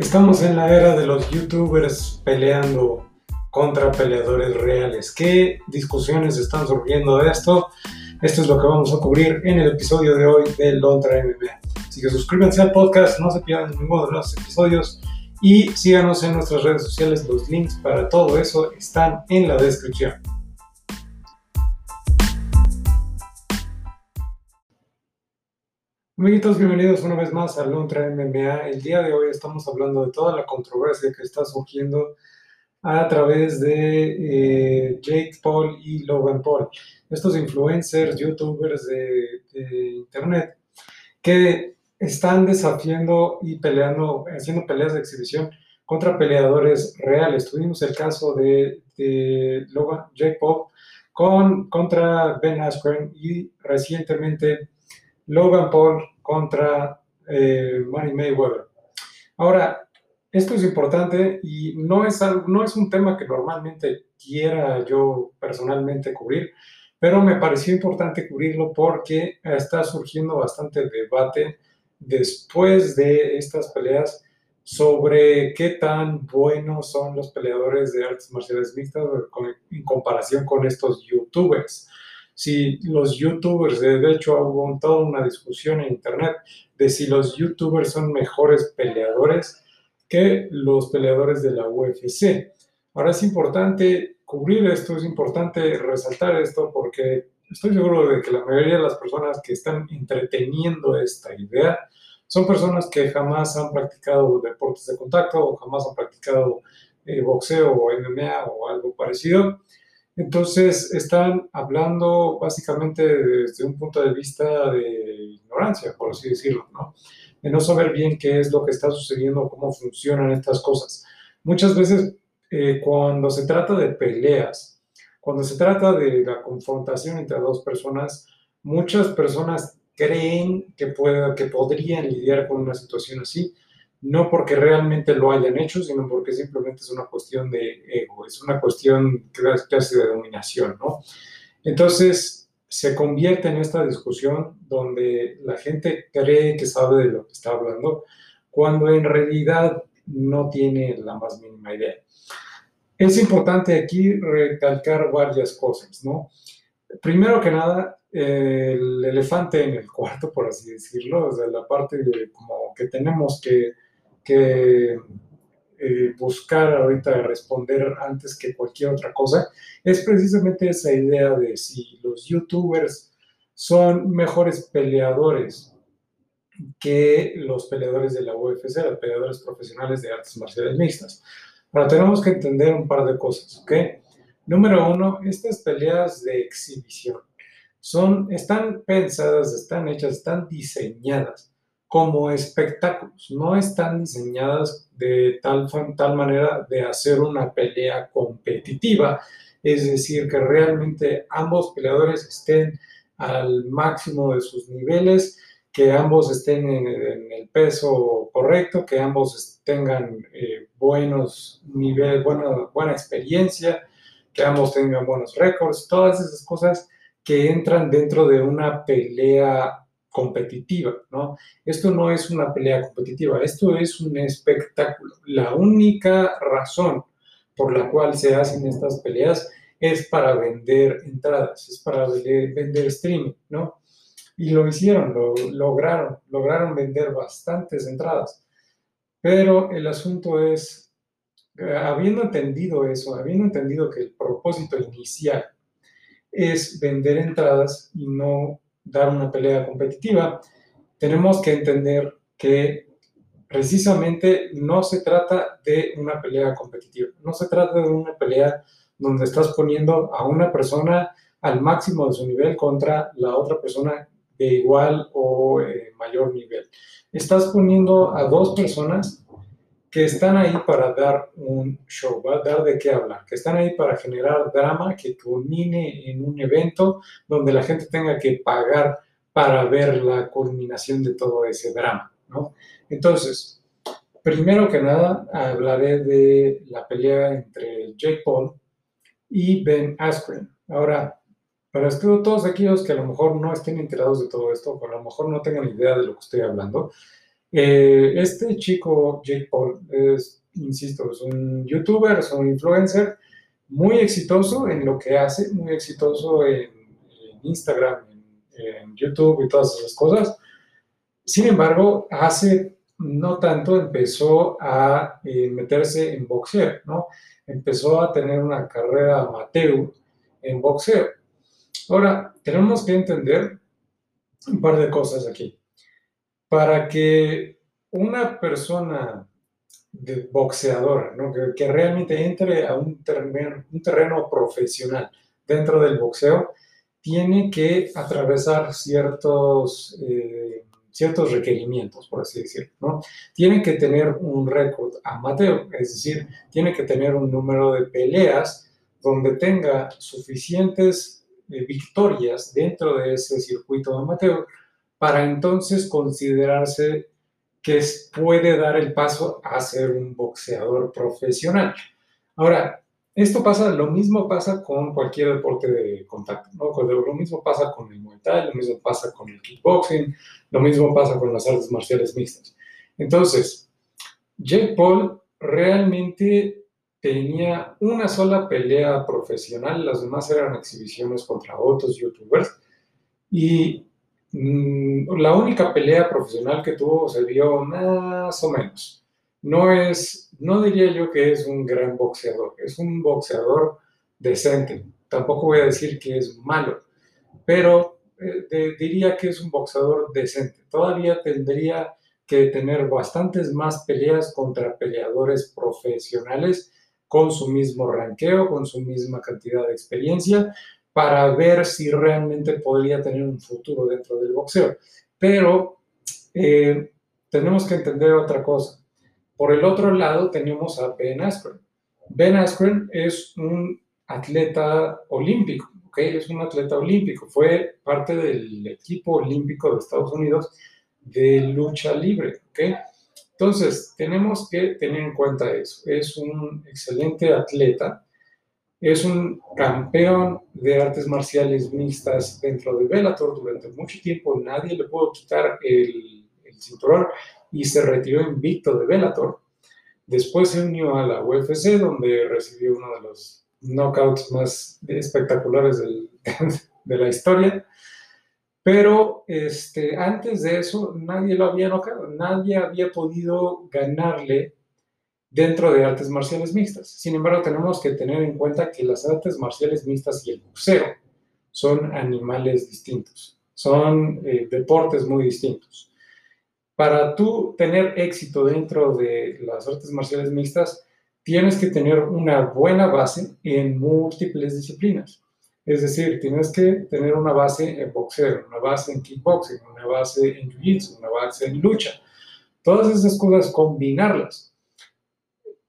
Estamos en la era de los youtubers peleando contra peleadores reales. ¿Qué discusiones están surgiendo de esto? Esto es lo que vamos a cubrir en el episodio de hoy de Lontra MMA. Así que suscríbanse al podcast, no se pierdan ninguno de los episodios y síganos en nuestras redes sociales. Los links para todo eso están en la descripción. Amiguitos, bienvenidos una vez más a Lontra MMA. El día de hoy estamos hablando de toda la controversia que está surgiendo a través de eh, Jake Paul y Logan Paul, estos influencers, youtubers de, internet que están desafiando y peleando, haciendo peleas de exhibición contra peleadores reales. Tuvimos el caso de, Logan, Jake Paul con, contra Ben Askren y recientemente Logan Paul contra eh, Manny Mayweather. Ahora, esto es importante y no es, no es un tema que normalmente quiera yo personalmente cubrir, pero me pareció importante cubrirlo porque está surgiendo bastante debate después de estas peleas sobre qué tan buenos son los peleadores de artes marciales mixtas en comparación con estos youtubers si los youtubers, de hecho hubo toda una discusión en internet de si los youtubers son mejores peleadores que los peleadores de la UFC. Ahora es importante cubrir esto, es importante resaltar esto porque estoy seguro de que la mayoría de las personas que están entreteniendo esta idea son personas que jamás han practicado deportes de contacto o jamás han practicado eh, boxeo o MMA o algo parecido entonces, están hablando básicamente desde un punto de vista de ignorancia, por así decirlo, ¿no? De no saber bien qué es lo que está sucediendo, cómo funcionan estas cosas. Muchas veces, eh, cuando se trata de peleas, cuando se trata de la confrontación entre dos personas, muchas personas creen que, pueda, que podrían lidiar con una situación así, no porque realmente lo hayan hecho, sino porque simplemente es una cuestión de ego, es una cuestión casi de dominación, ¿no? Entonces se convierte en esta discusión donde la gente cree que sabe de lo que está hablando, cuando en realidad no tiene la más mínima idea. Es importante aquí recalcar varias cosas, ¿no? Primero que nada, el elefante en el cuarto, por así decirlo, o sea, la parte de como que tenemos que que eh, buscar ahorita responder antes que cualquier otra cosa, es precisamente esa idea de si los youtubers son mejores peleadores que los peleadores de la UFC, los peleadores profesionales de artes marciales mixtas. Ahora tenemos que entender un par de cosas, ¿ok? Número uno, estas peleas de exhibición son, están pensadas, están hechas, están diseñadas como espectáculos, no están diseñadas de tal, tal manera de hacer una pelea competitiva, es decir, que realmente ambos peleadores estén al máximo de sus niveles, que ambos estén en, el peso correcto, que ambos tengan eh, buenos niveles, buena, buena experiencia, que ambos tengan buenos récords, todas esas cosas que entran dentro de una pelea competitiva, ¿no? Esto no es una pelea competitiva, esto es un espectáculo. La única razón por la cual se hacen estas peleas es para vender entradas, es para vender, streaming, ¿no? Y lo hicieron, lo lograron, lograron vender bastantes entradas. Pero el asunto es, eh, habiendo entendido eso, habiendo entendido que el propósito inicial es vender entradas y no dar una pelea competitiva, tenemos que entender que precisamente no se trata de una pelea competitiva, no se trata de una pelea donde estás poniendo a una persona al máximo de su nivel contra la otra persona de igual o eh, mayor nivel. Estás poniendo a dos personas que están ahí para dar un show, va dar de qué hablar, que están ahí para generar drama que culmine en un evento donde la gente tenga que pagar para ver la culminación de todo ese drama, ¿no? Entonces, primero que nada, hablaré de la pelea entre Jake Paul y Ben Askren. Ahora, para todos aquellos que a lo mejor no estén enterados de todo esto, o a lo mejor no tengan idea de lo que estoy hablando, Eh, este chico, Jake Paul, es, insisto, es un youtuber, es un influencer muy exitoso en lo que hace, muy exitoso en, Instagram, en, YouTube y todas esas cosas. Sin embargo, hace no tanto empezó a eh, meterse en boxeo, ¿no? Empezó a tener una carrera amateur en boxeo. Ahora, tenemos que entender un par de cosas aquí. Para que una persona de boxeadora, que, realmente entre a un terreno, profesional dentro del boxeo, tiene que atravesar ciertos, eh, ciertos requerimientos, por así decirlo. Tiene que tener un récord amateur, es decir, tiene que tener un número de peleas donde tenga suficientes eh, victorias dentro de ese circuito amateur para entonces considerarse que puede dar el paso a ser un boxeador profesional. Ahora, esto pasa, lo mismo pasa con cualquier deporte de contacto, ¿no? Lo mismo pasa con el Muay Thai, lo mismo pasa con el kickboxing, lo mismo pasa con las artes marciales mixtas. Entonces, Jake Paul realmente tenía una sola pelea profesional, las demás eran exhibiciones contra otros youtubers, y la única pelea profesional que tuvo se vio más o menos. No es, no diría yo que es un gran boxeador, es un boxeador decente. Tampoco voy a decir que es malo, pero eh, diría que es un boxeador decente. Todavía tendría que tener bastantes más peleas contra peleadores profesionales con su mismo ranqueo, con su misma cantidad de experiencia, para ver si realmente podría tener un futuro dentro del boxeo. Pero eh, tenemos que entender otra cosa. Por el otro lado tenemos a Ben Askren. Ben Askren es un atleta olímpico, ¿ok? Es un atleta olímpico. Fue parte del equipo olímpico de Estados Unidos de lucha libre, ¿ok? Entonces, tenemos que tener en cuenta eso. Es un excelente atleta es un campeón de artes marciales mixtas dentro de Bellator durante mucho tiempo. Nadie le pudo quitar el, cinturón y se retiró invicto de Bellator. Después se unió a la UFC, donde recibió uno de los knockouts más espectaculares de la historia. Pero este, antes de eso, nadie lo había knockout, nadie había podido ganarle dentro de artes marciales mixtas. Sin embargo, tenemos que tener en cuenta que las artes marciales mixtas y el boxeo son animales distintos, son eh, deportes muy distintos. Para tú tener éxito dentro de las artes marciales mixtas, tienes que tener una buena base en múltiples disciplinas. Es decir, tienes que tener una base en boxeo, una base en kickboxing, una base en jiu-jitsu, una base en lucha. Todas esas cosas, combinarlas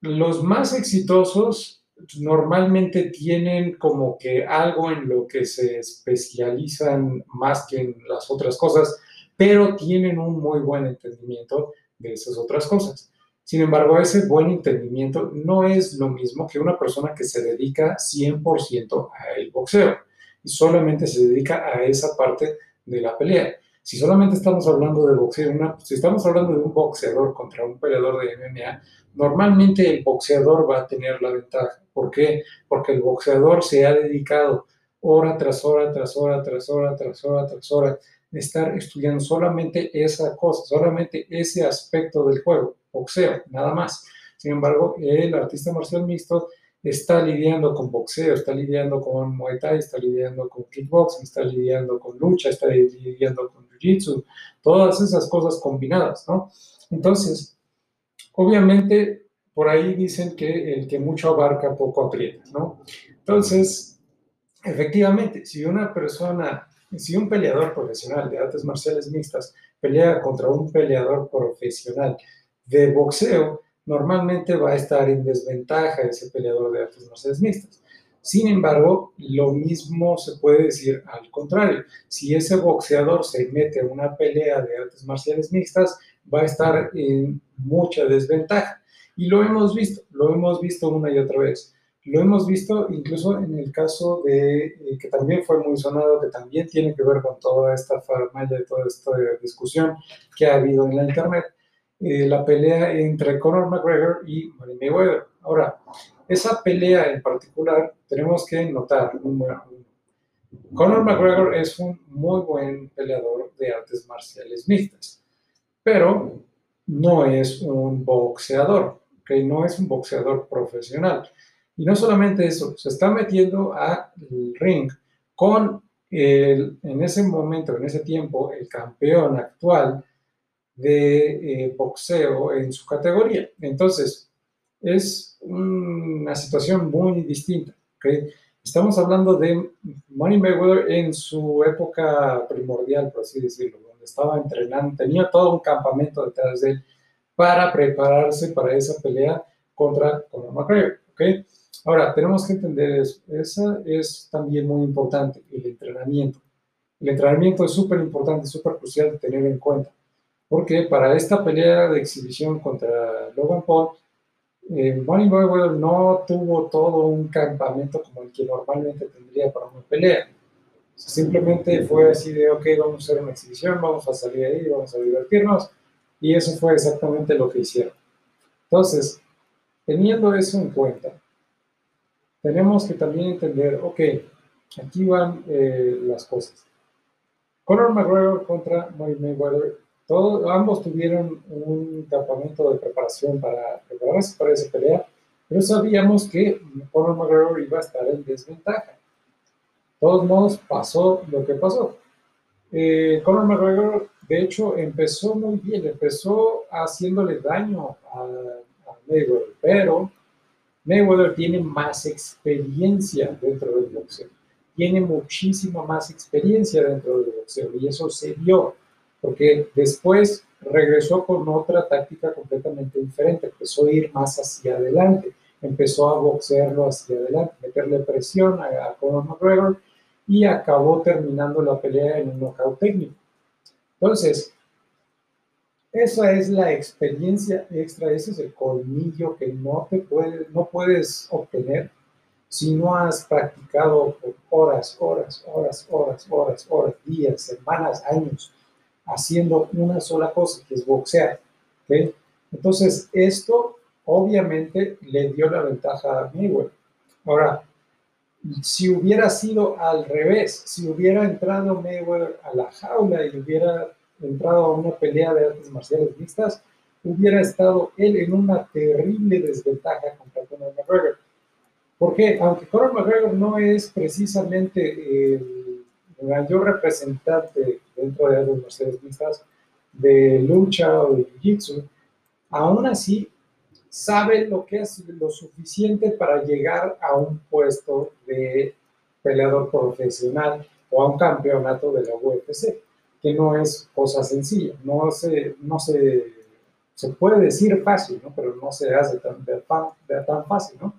los más exitosos normalmente tienen como que algo en lo que se especializan más que en las otras cosas, pero tienen un muy buen entendimiento de esas otras cosas. Sin embargo, ese buen entendimiento no es lo mismo que una persona que se dedica 100% al boxeo y solamente se dedica a esa parte de la pelea. Si solamente estamos hablando de boxeo, si estamos hablando de un boxeador contra un peleador de MMA, normalmente el boxeador va a tener la ventaja. ¿Por qué? Porque el boxeador se ha dedicado hora tras hora, tras hora, tras hora, tras hora, tras hora, de estar estudiando solamente esa cosa, solamente ese aspecto del juego, boxeo, nada más. Sin embargo, el artista marcial mixto está lidiando con boxeo, está lidiando con Muay Thai, está lidiando con kickboxing, está lidiando con lucha, está lidiando con Jiu-Jitsu, todas esas cosas combinadas, ¿no? Entonces, obviamente, por ahí dicen que el que mucho abarca, poco aprieta, ¿no? Entonces, efectivamente, si una persona, si un peleador profesional de artes marciales mixtas pelea contra un peleador profesional de boxeo, normalmente va a estar en desventaja ese peleador de artes marciales mixtas. Sin embargo, lo mismo se puede decir al contrario. Si ese boxeador se mete a una pelea de artes marciales mixtas, va a estar en mucha desventaja. Y lo hemos visto, lo hemos visto una y otra vez. Lo hemos visto incluso en el caso de, eh, que también fue muy sonado, que también tiene que ver con toda esta farmaya y toda esta discusión que ha habido en la Internet, eh, la pelea entre Conor McGregor y Money Mayweather. Ahora, esa pelea en particular tenemos que notar, Conor McGregor es un muy buen peleador de artes marciales mixtas, pero no es un boxeador, que no es un boxeador profesional. Y no solamente eso, se está metiendo al ring con el, en ese momento, en ese tiempo, el campeón actual de eh, boxeo en su categoría. Entonces, es una situación muy distinta. Estamos hablando de Money Mayweather en su época primordial, por así decirlo, donde estaba entrenando, tenía todo un campamento detrás de él para prepararse para esa pelea contra Conor McGregor. ¿okay? Ahora, tenemos que entender eso. Es también muy importante, el entrenamiento. El entrenamiento es súper importante, súper crucial de tener en cuenta porque para esta pelea de exhibición contra Logan Paul, eh, Money Mayweather no tuvo todo un campamento como el que normalmente tendría para una pelea. Simplemente fue así de, ok, vamos a hacer una exhibición, vamos a salir ahí, vamos a divertirnos, y eso fue exactamente lo que hicieron. Entonces, teniendo eso en cuenta, tenemos que también entender, ok, aquí van eh, las cosas. Conor McGregor contra Money Mayweather ambos tuvieron un campamento de preparación para prepararse para esa pelea, pero sabíamos que Conor McGregor iba a estar en desventaja. Todos modos, pasó lo que pasó. Eh, Conor McGregor, de hecho, empezó muy bien, empezó haciéndole daño a, a Mayweather, pero Mayweather tiene más experiencia dentro del boxeo, tiene muchísima más experiencia dentro del boxeo y eso se vio porque después regresó con otra táctica completamente diferente, empezó a ir más hacia adelante, empezó a boxearlo hacia adelante, meterle presión a, Conor McGregor y acabó terminando la pelea en un knockout técnico. Entonces, esa es la experiencia extra, ese es el colmillo que no, te puede, no puedes obtener si no has practicado horas, horas, horas, horas, horas, horas, días, semanas, años haciendo una sola cosa, que es boxear. Entonces, esto obviamente le dio la ventaja a Mayweather. Ahora, si hubiera sido al revés, si hubiera entrado Mayweather a la jaula y hubiera entrado a una pelea de artes marciales mixtas, hubiera estado él en una terrible desventaja contra Conor McGregor. Porque aunque Conor McGregor no es precisamente el mayor representante dentro de las marciales mixtas de lucha o de jiu-jitsu, aún así sabe lo que es lo suficiente para llegar a un puesto de peleador profesional o a un campeonato de la UFC, que no es cosa sencilla, no se, no se, se puede decir fácil, ¿no? pero no se hace tan, tan fácil. ¿no?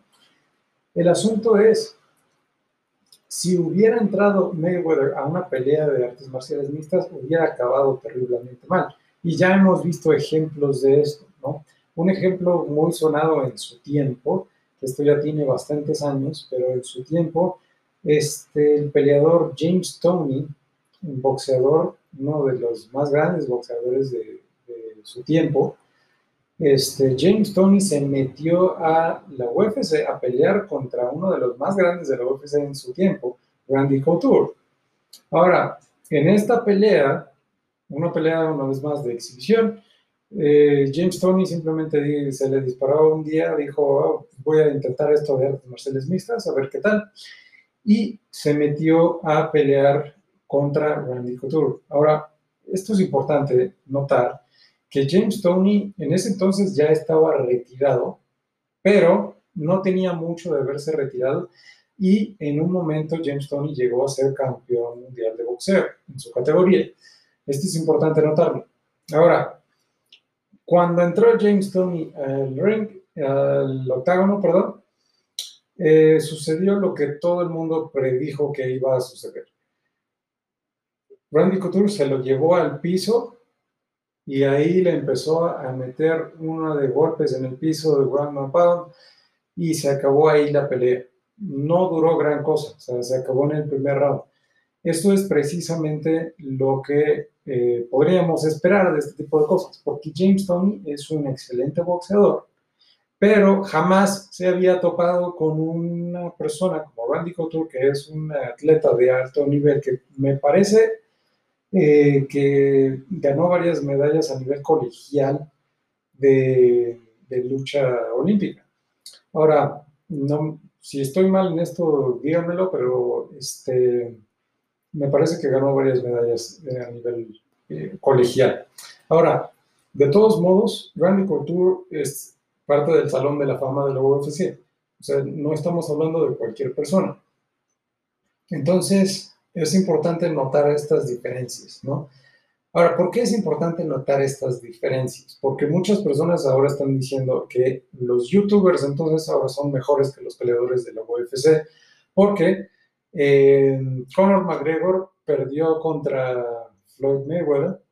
El asunto es si hubiera entrado Mayweather a una pelea de artes marciales mixtas, hubiera acabado terriblemente mal. Y ya hemos visto ejemplos de esto, ¿no? Un ejemplo muy sonado en su tiempo, esto ya tiene bastantes años, pero en su tiempo, este, el peleador James Toney, un boxeador, uno de los más grandes boxeadores de, de su tiempo, este, James Tony se metió a la UFC a pelear contra uno de los más grandes de la UFC en su tiempo, Randy Couture. Ahora, en esta pelea, una pelea una vez más de exhibición, eh, James Tony simplemente se le disparó un día, dijo, oh, voy a intentar esto de artes marciales a ver qué tal, y se metió a pelear contra Randy Couture. Ahora, esto es importante notar que James Tony en ese entonces ya estaba retirado, pero no tenía mucho de haberse retirado y en un momento James Tony llegó a ser campeón mundial de boxeo en su categoría. Esto es importante notarlo. Ahora, cuando entró James Tony al ring, al octágono, perdón, eh, sucedió lo que todo el mundo predijo que iba a suceder. Randy Couture se lo llevó al piso y ahí le empezó a meter uno de golpes en el piso de ground pound y se acabó ahí la pelea. No duró gran cosa, o sea, se acabó en el primer round. Esto es precisamente lo que eh, podríamos esperar de este tipo de cosas, porque James Toney es un excelente boxeador, pero jamás se había topado con una persona como Randy Couture, que es un atleta de alto nivel, que me parece eh, que ganó varias medallas a nivel colegial de, de lucha olímpica. Ahora, no, si estoy mal en esto, díganmelo, pero este, me parece que ganó varias medallas eh, a nivel eh, colegial. Ahora, de todos modos, Randy Couture es parte del Salón de la Fama de la UFC. O sea, no estamos hablando de cualquier persona. Entonces, es importante notar estas diferencias, ¿no? Ahora, ¿por qué es importante notar estas diferencias? Porque muchas personas ahora están diciendo que los youtubers entonces ahora son mejores que los peleadores de la UFC, porque eh, Conor McGregor perdió contra Floyd Mayweather,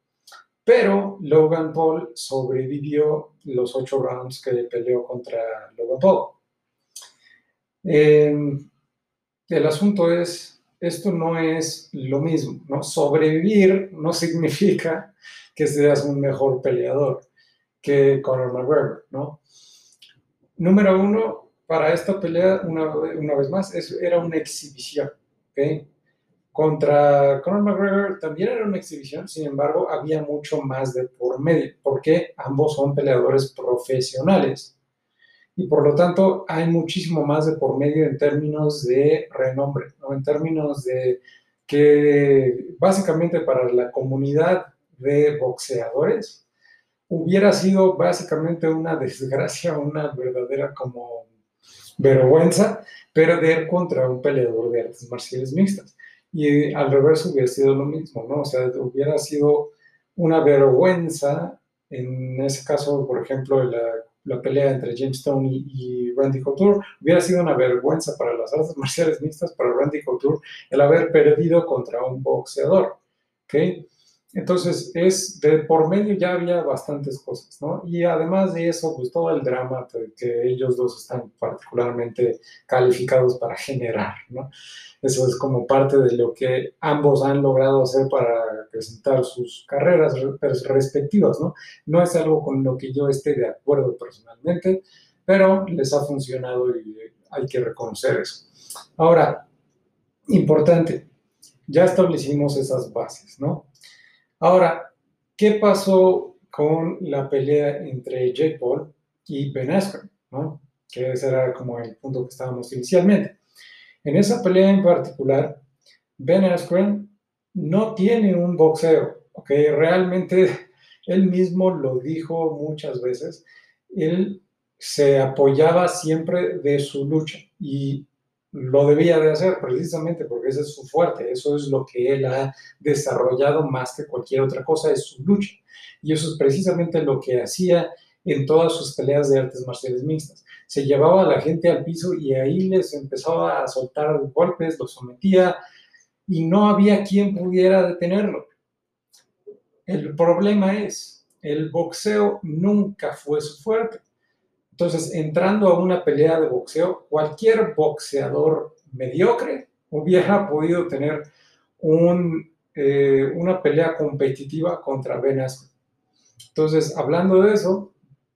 pero Logan Paul sobrevivió los ocho rounds que peleó contra Logan Paul. Eh, el asunto es esto no es lo mismo, ¿no? Sobrevivir no significa que seas un mejor peleador que Conor McGregor, ¿no? Número uno, para esta pelea, una, una vez más, era una exhibición. Contra Conor McGregor también era una exhibición, sin embargo, había mucho más de por medio, porque ambos son peleadores profesionales y por lo tanto hay muchísimo más de por medio en términos de renombre, ¿no? en términos de que básicamente para la comunidad de boxeadores hubiera sido básicamente una desgracia, una verdadera como vergüenza perder contra un peleador de artes marciales mixtas. Y al revés hubiera sido lo mismo, ¿no? O sea, hubiera sido una vergüenza, en ese caso, por ejemplo, la la pelea entre James Stone y, Randy Couture. Hubiera sido una vergüenza para las artes marciales mixtas, para Randy Couture, el haber perdido contra un boxeador. ¿okay? Entonces, es de por medio ya había bastantes cosas, ¿no? Y además de eso, pues todo el drama que ellos dos están particularmente calificados para generar, ¿no? Eso es como parte de lo que ambos han logrado hacer para presentar sus carreras respectivas, ¿no? No es algo con lo que yo esté de acuerdo personalmente, pero les ha funcionado y hay que reconocer eso. Ahora, importante, ya establecimos esas bases, ¿no? Ahora, ¿qué pasó con la pelea entre Jake Paul y Ben Askren? ¿no? Que ese era como el punto que estábamos inicialmente. En esa pelea en particular, Ben Askren no tiene un boxeo, ¿ok? Realmente él mismo lo dijo muchas veces. Él se apoyaba siempre de su lucha y lo debía de hacer precisamente porque ese es su fuerte, eso es lo que él ha desarrollado más que cualquier otra cosa, es su lucha. Y eso es precisamente lo que hacía en todas sus peleas de artes marciales mixtas. Se llevaba a la gente al piso y ahí les empezaba a soltar golpes, los sometía y no había quien pudiera detenerlo. El problema es, el boxeo nunca fue su fuerte. Entonces, entrando a una pelea de boxeo, cualquier boxeador mediocre hubiera podido tener eh, una pelea competitiva contra Ben Askren. Entonces, hablando de eso,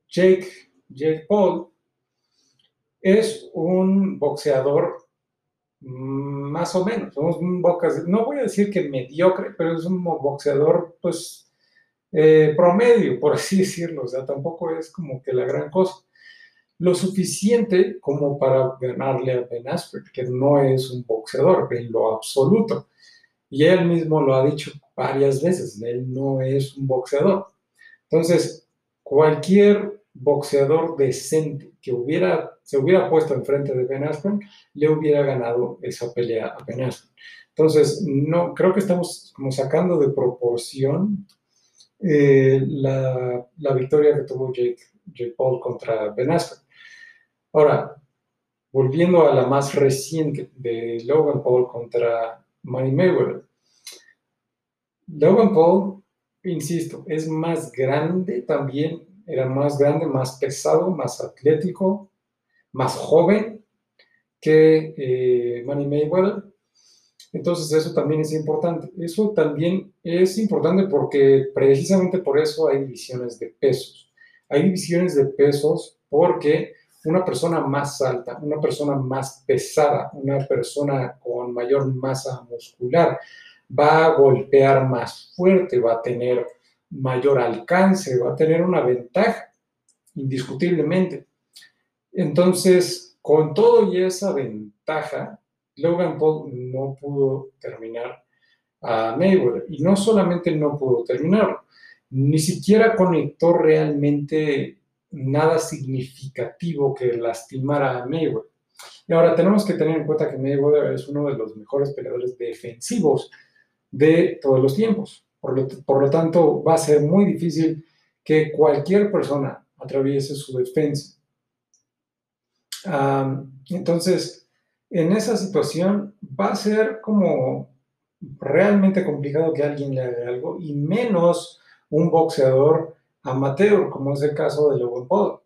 Jake, Jake Paul es un boxeador más o menos, un no voy a decir que mediocre, pero es un boxeador pues eh, promedio, por así decirlo, o sea, tampoco es como que la gran cosa lo suficiente como para ganarle a Ben Askren, que no es un boxeador en lo absoluto. Y él mismo lo ha dicho varias veces, él no es un boxeador. Entonces, cualquier boxeador decente que hubiera, se hubiera puesto enfrente de Ben Askren, le hubiera ganado esa pelea a Ben Askren. Entonces, no, creo que estamos sacando de proporción eh, la, la, victoria que tuvo Jake, Jake Paul contra Ben Askren. Ahora, volviendo a la más reciente de Logan Paul contra Manny Mayweather. Logan Paul, insisto, es más grande también, era más grande, más pesado, más atlético, más joven que eh, Manny Mayweather. Entonces eso también es importante. Eso también es importante porque precisamente por eso hay divisiones de pesos. Hay divisiones de pesos porque una persona más alta, una persona más pesada, una persona con mayor masa muscular va a golpear más fuerte, va a tener mayor alcance, va a tener una ventaja, indiscutiblemente. Entonces, con todo y esa ventaja, Logan Paul no pudo terminar a Mayweather. Y no solamente no pudo terminarlo, ni siquiera conectó realmente nada significativo que lastimara a Mayweather. Y ahora tenemos que tener en cuenta que Mayweather es uno de los mejores peleadores defensivos de todos los tiempos. Por lo, por lo tanto, va a ser muy difícil que cualquier persona atraviese su defensa. entonces, en esa situación va a ser como realmente complicado que alguien le haga algo y menos un boxeador amateur, como es el caso de Logan Paul.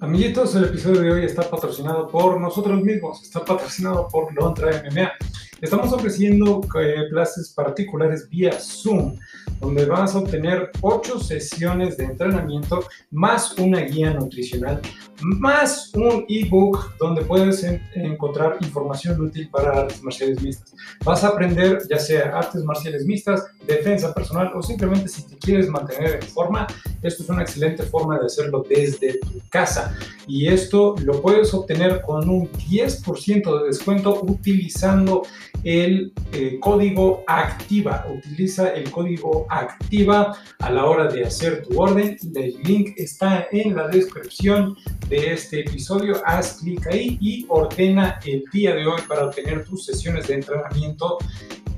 Amiguitos, el episodio de hoy está patrocinado por nosotros mismos, está patrocinado por Lontra MMA. Estamos ofreciendo eh, clases particulares vía Zoom donde vas a obtener ocho sesiones de entrenamiento más una guía nutricional, más un ebook donde puedes encontrar información útil para artes marciales mixtas. Vas a aprender ya sea artes marciales mixtas, defensa personal o simplemente si te quieres mantener en forma, esto es una excelente forma de hacerlo desde tu casa. Y esto lo puedes obtener con un 10% de descuento utilizando el eh, código ACTIVA. Utiliza el código ACTIVA a la hora de hacer tu orden. El link está en la descripción de este episodio. Haz clic ahí y ordena el día de hoy para obtener tus sesiones de entrenamiento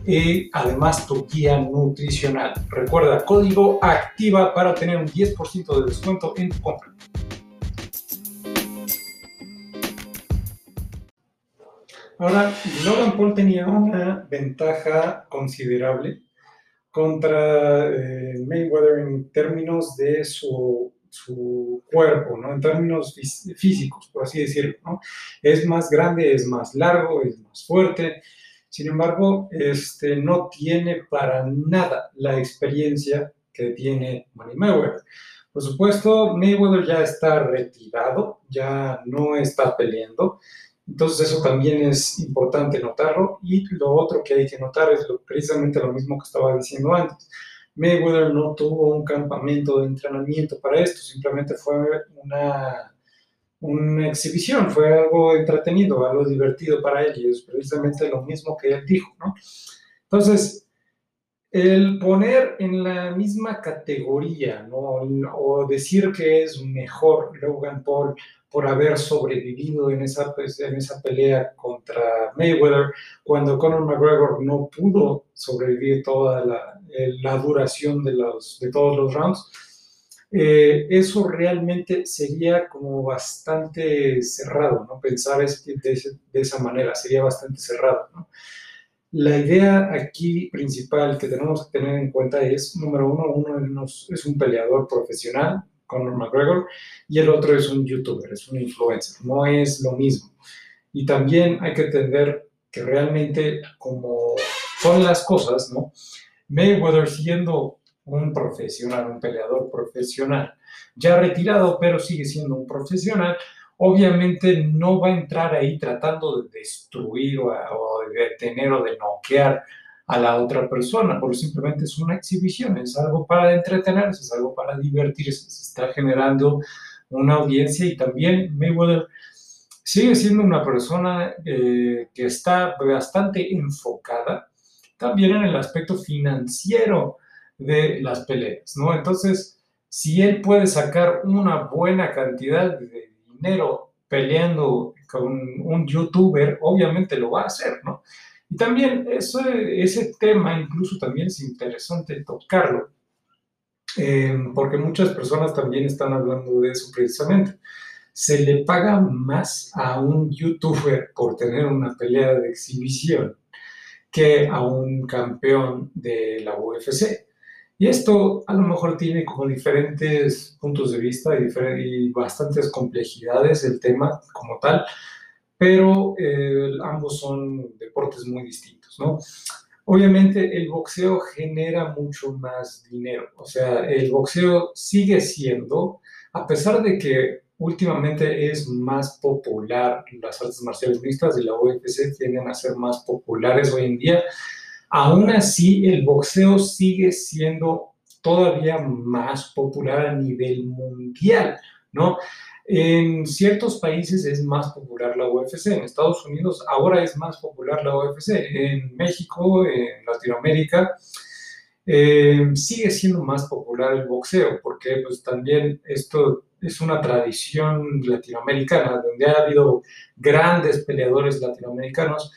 y además tu guía nutricional. Recuerda, código ACTIVA para obtener un 10% de descuento en tu compra. Ahora, Logan Paul tenía una ventaja considerable contra eh, Mayweather en términos de su, cuerpo, ¿no? en términos físicos, por así decirlo. ¿no? Es más grande, es más largo, es más fuerte. Sin embargo, este, no tiene para nada la experiencia que tiene Manny Mayweather. Por supuesto, Mayweather ya está retirado, ya no está peleando. Entonces eso también es importante notarlo. Y lo otro que hay que notar es precisamente lo mismo que estaba diciendo antes. Mayweather no tuvo un campamento de entrenamiento para esto, simplemente fue una, una exhibición, fue algo entretenido, algo divertido para él y es precisamente lo mismo que él dijo. ¿no? Entonces, el poner en la misma categoría ¿no? o decir que es mejor Logan Paul por haber sobrevivido en esa, pues, en esa pelea contra Mayweather, cuando Conor McGregor no pudo sobrevivir toda la, la duración de, los, de todos los rounds. Eh, eso realmente sería como bastante cerrado, ¿no? Pensar de, de esa manera, sería bastante cerrado, ¿no? La idea aquí principal que tenemos que tener en cuenta es, número uno, uno es un peleador profesional, Conor McGregor, y el otro es un youtuber, es un influencer, no es lo mismo. Y también hay que entender que realmente como son las cosas, ¿no? Mayweather siendo un profesional, un peleador profesional, ya retirado, pero sigue siendo un profesional, obviamente no va a entrar ahí tratando de destruir o, de detener o de noquear a la otra persona, porque simplemente es una exhibición, es algo para entretenerse, es algo para divertirse, se está generando una audiencia y también Mayweather sigue siendo una persona eh, que está bastante enfocada también en el aspecto financiero de las peleas, ¿no? Entonces, si él puede sacar una buena cantidad de peleando con un youtuber, obviamente lo va a hacer, ¿no? Y también ese, ese tema incluso también es interesante tocarlo, eh, porque muchas personas también están hablando de eso precisamente. Se le paga más a un youtuber por tener una pelea de exhibición que a un campeón de la UFC. Y esto a lo mejor tiene como diferentes puntos de vista y, y bastantes complejidades el tema como tal, pero eh, ambos son deportes muy distintos, ¿no? Obviamente el boxeo genera mucho más dinero, o sea, el boxeo sigue siendo, a pesar de que últimamente es más popular las artes marciales mixtas de la UFC tienden a ser más populares hoy en día, Aún así, el boxeo sigue siendo todavía más popular a nivel mundial, ¿no? En ciertos países es más popular la UFC, en Estados Unidos ahora es más popular la UFC, en México, en Latinoamérica, eh, sigue siendo más popular el boxeo, porque pues también esto es una tradición latinoamericana, donde ha habido grandes peleadores latinoamericanos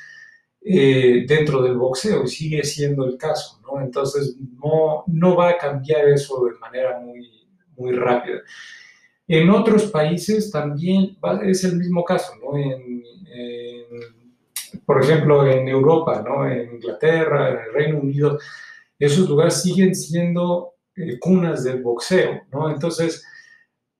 eh, dentro del boxeo y sigue siendo el caso, ¿no? Entonces no, no va a cambiar eso de manera muy, muy rápida. En otros países también es el mismo caso, ¿no? por ejemplo, en Europa, ¿no? En Inglaterra, en el Reino Unido, esos lugares siguen siendo eh, cunas del boxeo, ¿no? Entonces,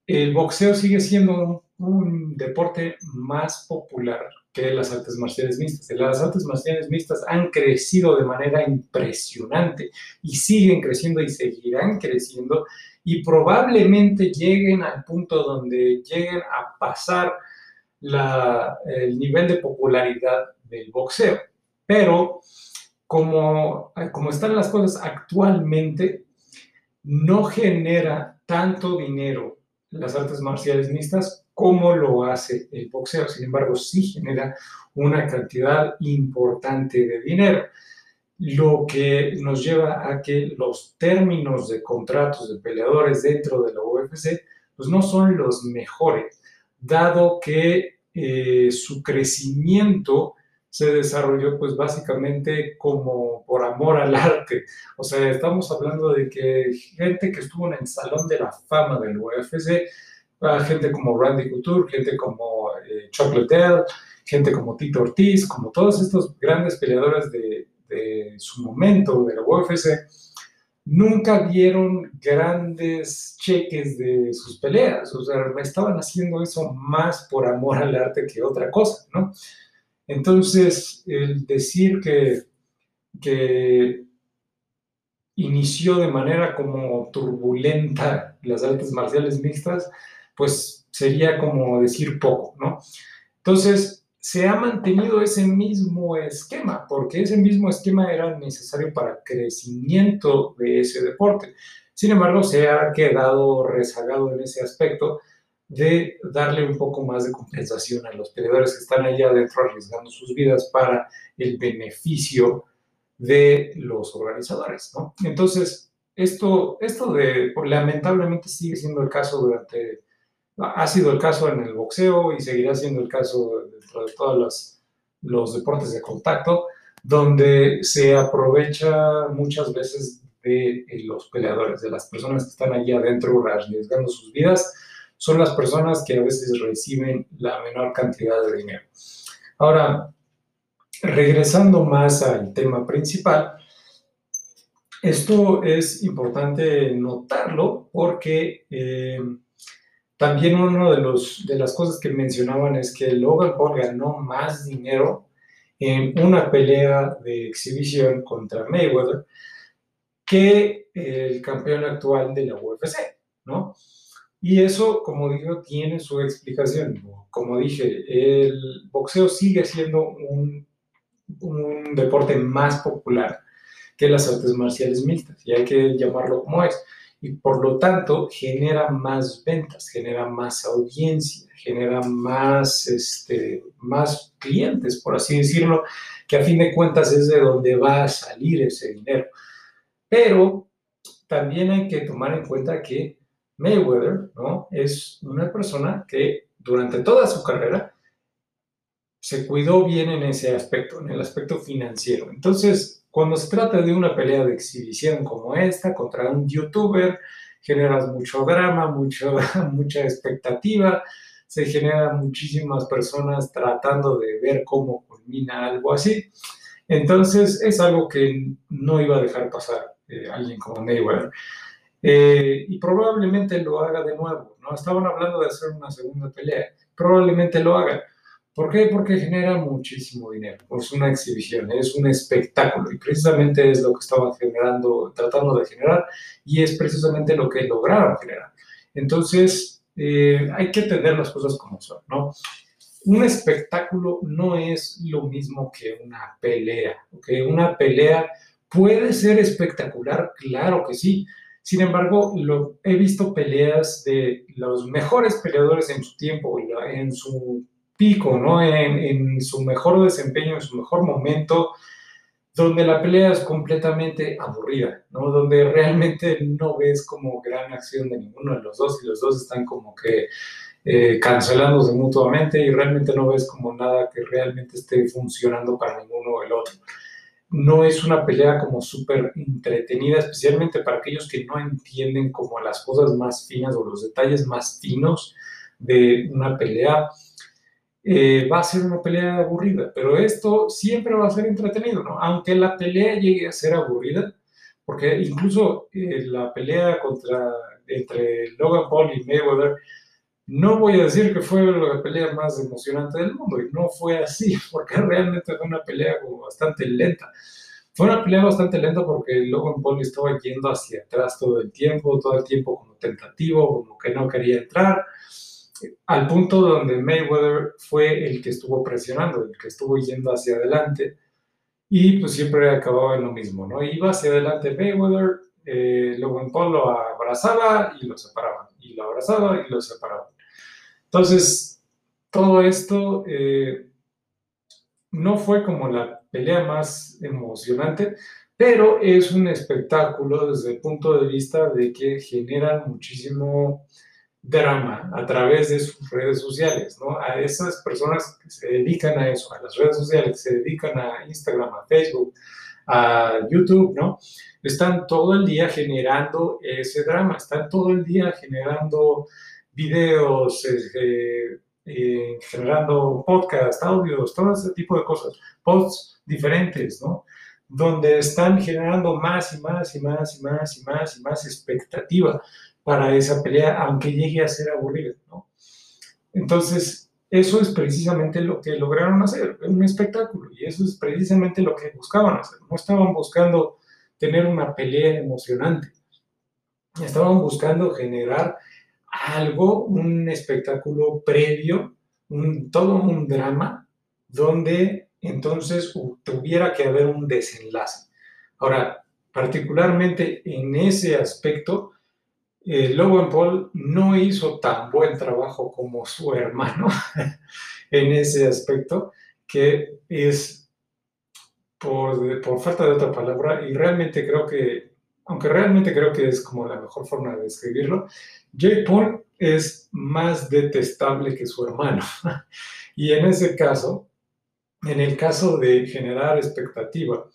el boxeo sigue siendo un deporte más popular que las artes marciales mixtas. Las artes marciales mixtas han crecido de manera impresionante y siguen creciendo y seguirán creciendo y probablemente lleguen al punto donde lleguen a pasar el nivel de popularidad del boxeo. Pero como, como están las cosas actualmente, no genera tanto dinero las artes marciales mixtas como lo hace el boxeo. Sin embargo, sí genera una cantidad importante de dinero, lo que nos lleva a que los términos de contratos de peleadores dentro de la UFC pues no son los mejores, dado que eh, su crecimiento se desarrolló pues básicamente como por amor al arte. O sea, estamos hablando de que gente que estuvo en el Salón de la Fama del UFC, gente como Randy Couture, gente como eh, Chuck Liddell, gente como Tito Ortiz, como todos estos grandes peleadores de, de su momento de la UFC, nunca vieron grandes cheques de sus peleas, o sea, estaban haciendo eso más por amor al arte que otra cosa, ¿no? Entonces, el decir que, que inició de manera como turbulenta las artes marciales mixtas, pues sería como decir poco, ¿no? Entonces, se ha mantenido ese mismo esquema, porque ese mismo esquema era necesario para crecimiento de ese deporte. Sin embargo, se ha quedado rezagado en ese aspecto de darle un poco más de compensación a los peleadores que están allá adentro arriesgando sus vidas para el beneficio de los organizadores, ¿no? Entonces, esto, esto de, lamentablemente sigue siendo el caso durante, ha sido el caso en el boxeo y seguirá siendo el caso dentro de todos los, deportes de contacto, donde se aprovecha muchas veces de los peleadores, de las personas que están allí adentro arriesgando sus vidas son las personas que a veces reciben la menor cantidad de dinero. Ahora, regresando más al tema principal, esto es importante notarlo porque eh, también una de, los, de las cosas que mencionaban es que Logan Paul ganó más dinero en una pelea de exhibición contra Mayweather que el campeón actual de la UFC, ¿no? Y eso, como digo, tiene su explicación. Como dije, el boxeo sigue siendo un, un deporte más popular que las artes marciales mixtas, y hay que llamarlo como es. Y por lo tanto, genera más ventas, genera más audiencia, genera más, este, más clientes, por así decirlo, que a fin de cuentas es de donde va a salir ese dinero. Pero también hay que tomar en cuenta que Mayweather, ¿no? Es una persona que durante toda su carrera se cuidó bien en ese aspecto, en el aspecto financiero. Entonces, cuando se trata de una pelea de exhibición como esta contra un youtuber, generas mucho drama, mucho, mucha expectativa, se generan muchísimas personas tratando de ver cómo culmina algo así. Entonces, es algo que no iba a dejar pasar eh, alguien como Mayweather. Eh, y probablemente lo haga de nuevo, ¿no? Estaban hablando de hacer una segunda pelea, probablemente lo haga. ¿Por qué? Porque genera muchísimo dinero, es una exhibición, es un espectáculo y precisamente es lo que estaban generando, tratando de generar y es precisamente lo que lograron generar. Entonces, eh, hay que entender las cosas como son, ¿no? Un espectáculo no es lo mismo que una pelea, ¿ok? Una pelea puede ser espectacular, claro que sí, sin embargo, lo, he visto peleas de los mejores peleadores en su tiempo, en su pico, ¿no? En, su mejor desempeño, en su mejor momento, donde la pelea es completamente aburrida, ¿no? Donde realmente no ves como gran acción de ninguno de los dos y los dos están como que eh, cancelándose mutuamente y realmente no ves como nada que realmente esté funcionando para ninguno o el otro no es una pelea como súper entretenida, especialmente para aquellos que no entienden como las cosas más finas o los detalles más finos de una pelea. Eh, va a ser una pelea aburrida, pero esto siempre va a ser entretenido, ¿no? Aunque la pelea llegue a ser aburrida, porque incluso eh, la pelea contra, entre Logan Paul y Mayweather no voy a decir que fue la pelea más emocionante del mundo, y no fue así, porque realmente fue una pelea como bastante lenta. Fue una pelea bastante lenta porque Logan Paul estaba yendo hacia atrás todo el tiempo, todo el tiempo como tentativo, como que no quería entrar, al punto donde Mayweather fue el que estuvo presionando, el que estuvo yendo hacia adelante, y pues siempre acababa en lo mismo, ¿no? Iba hacia adelante Mayweather, eh, Logan Paul lo abrazaba y lo separaba, y lo abrazaba y lo separaba. Entonces, todo esto eh, no fue como la pelea más emocionante, pero es un espectáculo desde el punto de vista de que generan muchísimo drama a través de sus redes sociales, ¿no? A esas personas que se dedican a eso, a las redes sociales, que se dedican a Instagram, a Facebook, a YouTube, ¿no? Están todo el día generando ese drama, están todo el día generando videos, este, eh, generando podcast, audios, todo ese tipo de cosas, posts diferentes, ¿no? Donde están generando más y más y más y más y más y más expectativa para esa pelea, aunque llegue a ser aburrida, ¿no? Entonces, eso es precisamente lo que lograron hacer, un espectáculo, y eso es precisamente lo que buscaban hacer. No estaban buscando tener una pelea emocionante, estaban buscando generar algo, un espectáculo previo, un, todo un drama, donde entonces tuviera que haber un desenlace. Ahora, particularmente en ese aspecto, eh, Logan Paul no hizo tan buen trabajo como su hermano en ese aspecto, que es, por, falta de otra palabra, y realmente creo que aunque realmente creo que es como la mejor forma de describirlo, Jake Paul es más detestable que su hermano. y en ese caso, en el caso de generar expectativa,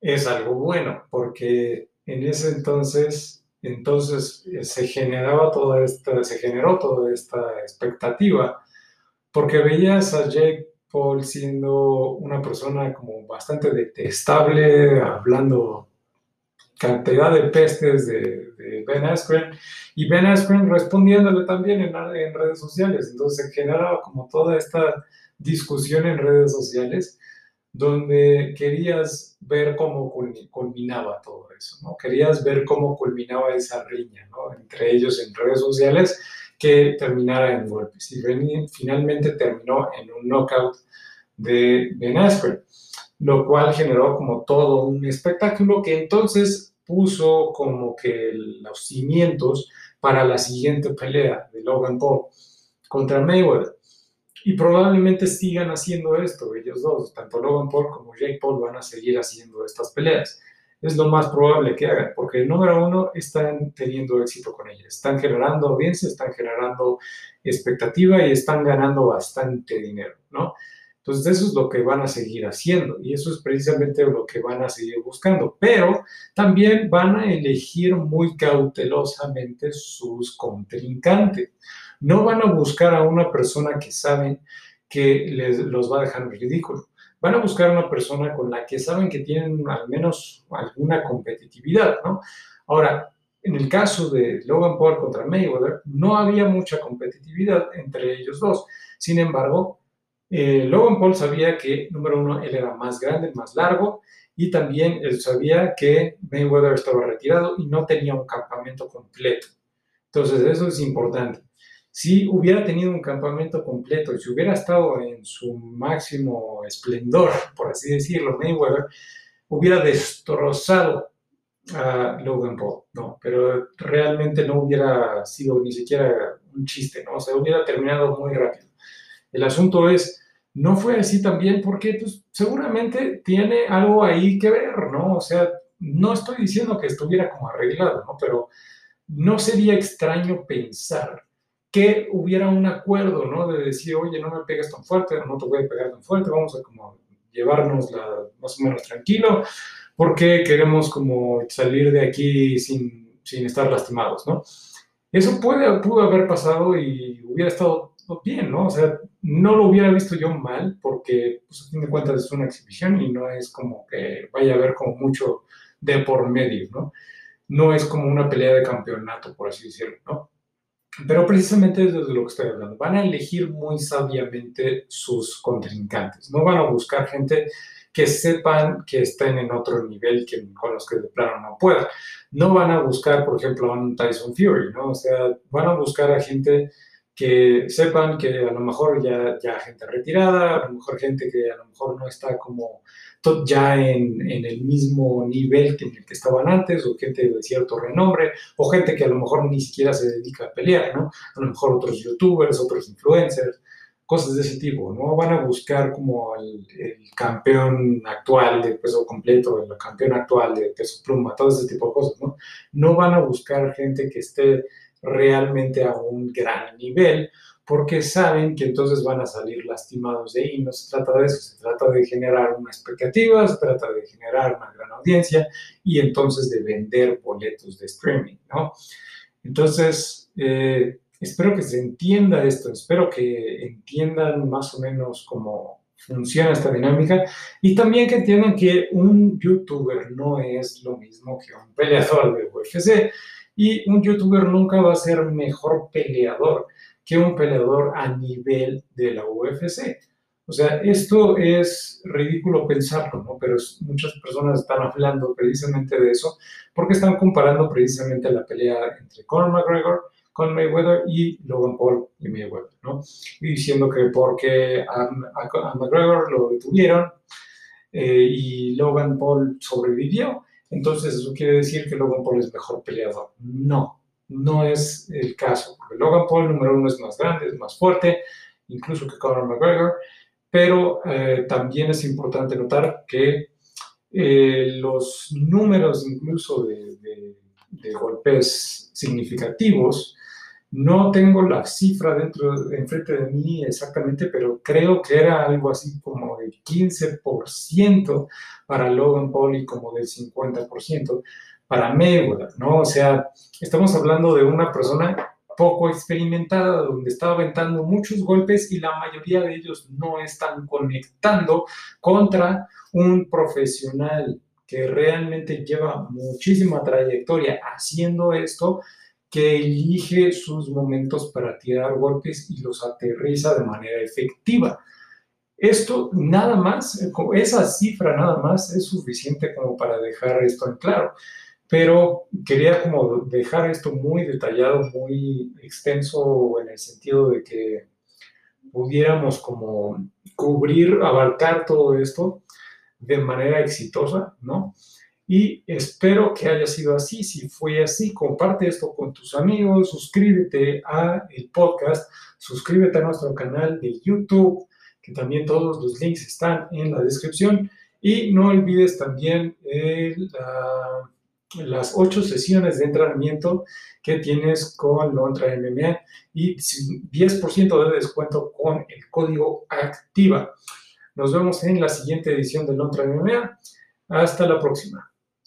es algo bueno, porque en ese entonces, entonces eh, se generaba toda esta, se generó toda esta expectativa, porque veías a Jake Paul siendo una persona como bastante detestable, hablando cantidad de pestes de, Ben Askren y Ben Askren respondiéndole también en, en, redes sociales. Entonces se generaba como toda esta discusión en redes sociales donde querías ver cómo culminaba todo eso, ¿no? Querías ver cómo culminaba esa riña, ¿no? Entre ellos en redes sociales que terminara en golpes. Y finalmente terminó en un knockout de Ben Askren lo cual generó como todo un espectáculo que entonces puso como que los cimientos para la siguiente pelea de Logan Paul contra Mayweather. Y probablemente sigan haciendo esto, ellos dos, tanto Logan Paul como Jake Paul van a seguir haciendo estas peleas. Es lo más probable que hagan, porque número uno están teniendo éxito con ellas, están generando audiencia, están generando expectativa y están ganando bastante dinero, ¿no? Entonces, eso es lo que van a seguir haciendo y eso es precisamente lo que van a seguir buscando. Pero también van a elegir muy cautelosamente sus contrincantes. No van a buscar a una persona que saben que les, los va a dejar ridículo. van a buscar una persona con la que saben que tienen al menos alguna competitividad, ¿no? Ahora, en el caso de Logan Paul contra Mayweather, no había mucha competitividad entre ellos dos. Sin embargo, eh, Logan Paul sabía que, número uno, él era más grande, más largo, y también él sabía que Mayweather estaba retirado y no tenía un campamento completo. Entonces, eso es importante. Si hubiera tenido un campamento completo y si hubiera estado en su máximo esplendor, por así decirlo, Mayweather hubiera destrozado a Logan Paul, ¿no? Pero realmente no hubiera sido ni siquiera un chiste, ¿no? O sea, hubiera terminado muy rápido. El asunto es, no fue así también porque pues, seguramente tiene algo ahí que ver, ¿no? O sea, no estoy diciendo que estuviera como arreglado, ¿no? Pero no sería extraño pensar que hubiera un acuerdo, ¿no? De decir, oye, no me pegues tan fuerte, no te voy a pegar tan fuerte, vamos a como llevarnos más o menos tranquilo, porque queremos como salir de aquí sin, sin estar lastimados, ¿no? Eso puede, pudo haber pasado y hubiera estado bien, ¿no? O sea, no lo hubiera visto yo mal, porque, pues, a fin de cuentas es una exhibición y no es como que vaya a haber como mucho de por medio, ¿no? No es como una pelea de campeonato, por así decirlo, ¿no? Pero precisamente es de lo que estoy hablando. Van a elegir muy sabiamente sus contrincantes. No van a buscar gente que sepan que estén en otro nivel que con los que de plano no puedan. No van a buscar, por ejemplo, a un Tyson Fury, ¿no? O sea, van a buscar a gente que sepan que a lo mejor ya, ya gente retirada, a lo mejor gente que a lo mejor no está como ya en, en, el mismo nivel que en el que estaban antes, o gente de cierto renombre, o gente que a lo mejor ni siquiera se dedica a pelear, ¿no? A lo mejor otros youtubers, otros influencers, cosas de ese tipo, ¿no? Van a buscar como el, campeón actual de peso completo, el campeón actual de peso pluma, todo ese tipo de cosas, ¿no? No van a buscar gente que esté realmente a un gran nivel, porque saben que entonces van a salir lastimados de ahí. No se trata de eso, se trata de generar una expectativa, se trata de generar una gran audiencia y entonces de vender boletos de streaming, ¿no? Entonces, eh, espero que se entienda esto, espero que entiendan más o menos cómo funciona esta dinámica y también que entiendan que un youtuber no es lo mismo que un peleador de UFC y un youtuber nunca va a ser mejor peleador que un peleador a nivel de la UFC. O sea, esto es ridículo pensarlo, ¿no? Pero muchas personas están hablando precisamente de eso porque están comparando precisamente la pelea entre Conor McGregor con Mayweather y Logan Paul y Mayweather, ¿no? Y diciendo que porque a, McGregor lo detuvieron eh, y Logan Paul sobrevivió, entonces eso quiere decir que Logan Paul es mejor peleador. No, no es el caso, porque Logan Paul, número uno, es más grande, es más fuerte, incluso que Conor McGregor, pero eh, también es importante notar que eh, los números incluso de, de golpes significativos no tengo la cifra dentro, enfrente de mí exactamente, pero creo que era algo así como del 15% para Logan Paul y como del 50% para Mayweather, ¿no? O sea, estamos hablando de una persona poco experimentada, donde está aventando muchos golpes y la mayoría de ellos no están conectando contra un profesional que realmente lleva muchísima trayectoria haciendo esto que elige sus momentos para tirar golpes y los aterriza de manera efectiva. Esto nada más, esa cifra nada más es suficiente como para dejar esto en claro. Pero quería como dejar esto muy detallado, muy extenso en el sentido de que pudiéramos como cubrir, abarcar todo esto de manera exitosa, ¿no? Y espero que haya sido así. Si fue así, comparte esto con tus amigos, suscríbete a el podcast, suscríbete a nuestro canal de YouTube, que también todos los links están en la descripción. Y no olvides también las ocho sesiones de entrenamiento que tienes con Lontra MMA y 10% de descuento con el código ACTIVA. Nos vemos en la siguiente edición de Lontra MMA. Hasta la próxima.